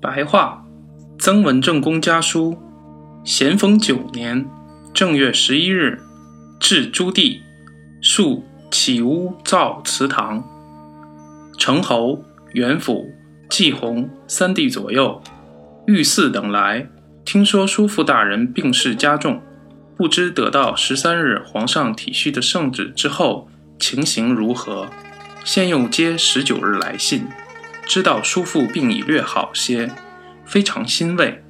白话，曾文正公家书，咸丰九年正月十一日，至朱棣，树起屋造祠堂。成侯、元辅、季弘三弟左右，御赐等来，听说叔父大人病势加重，不知得到十三日皇上体恤的圣旨之后，情形如何？先又接十九日来信。知道叔父病已略好些，非常欣慰。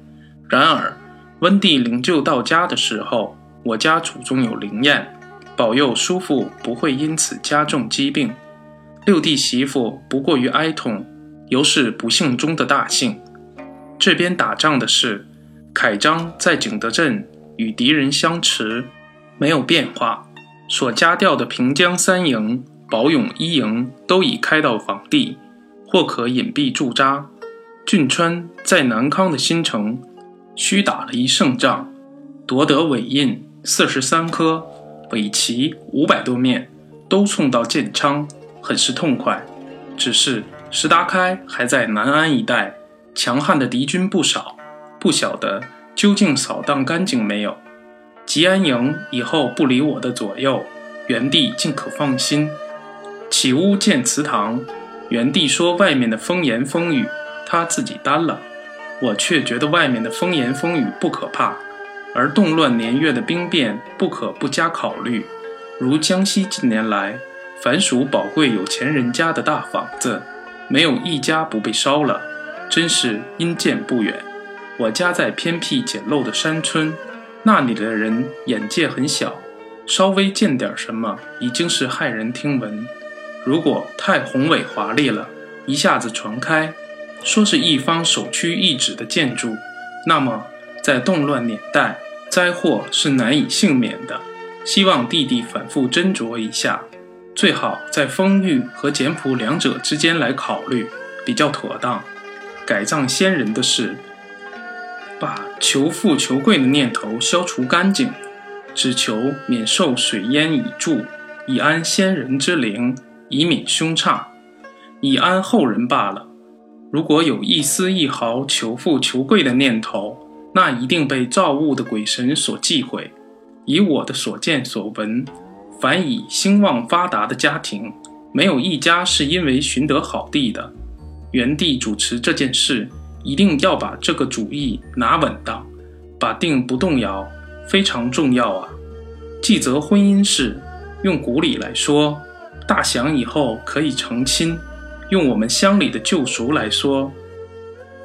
然而，温帝灵柩到家的时候，我家祖宗有灵验，保佑叔父不会因此加重疾病。六弟媳妇不过于哀痛，犹是不幸中的大幸。这边打仗的事，凯章在景德镇与敌人相持，没有变化。所加调的平江三营、宝永一营都已开到防地。或可隐蔽驻扎。俊川在南康的新城，虚打了一胜仗，夺得尾印四十三颗，尾旗五百多面，都送到建昌，很是痛快。只是石达开还在南安一带，强悍的敌军不少，不晓得究竟扫荡干净没有。吉安营以后不离我的左右，原地尽可放心。起屋建祠堂。元帝说：“外面的风言风语，他自己担了。我却觉得外面的风言风语不可怕，而动乱年月的兵变不可不加考虑。如江西近年来，凡属宝贵有钱人家的大房子，没有一家不被烧了，真是因见不远。我家在偏僻简陋的山村，那里的人眼界很小，稍微见点什么，已经是骇人听闻。”如果太宏伟华丽了，一下子传开，说是一方首屈一指的建筑，那么在动乱年代，灾祸是难以幸免的。希望弟弟反复斟酌一下，最好在丰裕和简朴两者之间来考虑，比较妥当。改葬先人的事，把求富求贵的念头消除干净，只求免受水淹以注，以安先人之灵。以免凶差，以安后人罢了。如果有一丝一毫求富求贵的念头，那一定被造物的鬼神所忌讳。以我的所见所闻，凡以兴旺发达的家庭，没有一家是因为寻得好地的。元帝主持这件事，一定要把这个主意拿稳当，把定不动摇，非常重要啊。继则婚姻事，用古礼来说。大祥以后可以成亲，用我们乡里的旧俗来说，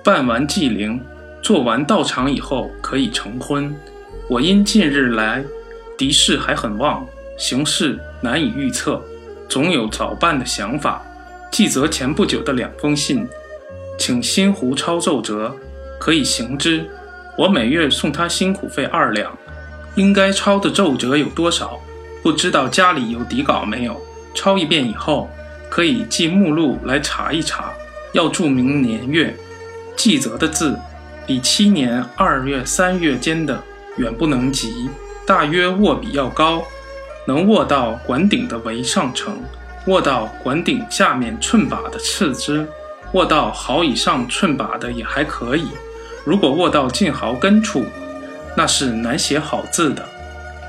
办完祭灵、做完道场以后可以成婚。我因近日来敌势还很旺，形势难以预测，总有早办的想法。记则前不久的两封信，请新湖抄奏折，可以行之。我每月送他辛苦费二两，应该抄的奏折有多少？不知道家里有底稿没有？抄一遍以后，可以记目录来查一查。要注明年月，记则的字比七年二月、三月间的远不能及。大约握笔要高，能握到管顶的为上乘，握到管顶下面寸把的次之，握到毫以上寸把的也还可以。如果握到近毫根处，那是难写好字的，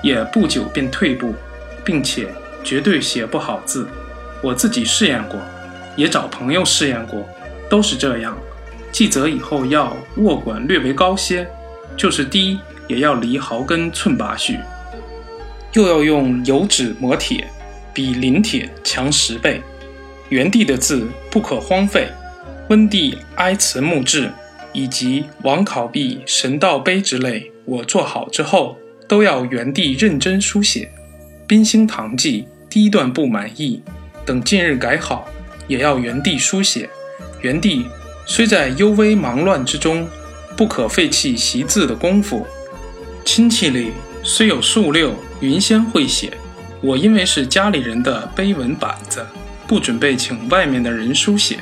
也不久便退步，并且。绝对写不好字，我自己试验过，也找朋友试验过，都是这样。记则以后要握管略为高些，就是低也要离毫根寸把许。又要用油纸磨铁，比临帖强十倍。原地的字不可荒废。温帝哀辞墓志以及王考毕神道碑之类，我做好之后都要原地认真书写。宾兴堂记。第一段不满意，等近日改好，也要原地书写。原地虽在幽微忙乱之中，不可废弃习字的功夫。亲戚里虽有数六云仙会写，我因为是家里人的碑文板子，不准备请外面的人书写。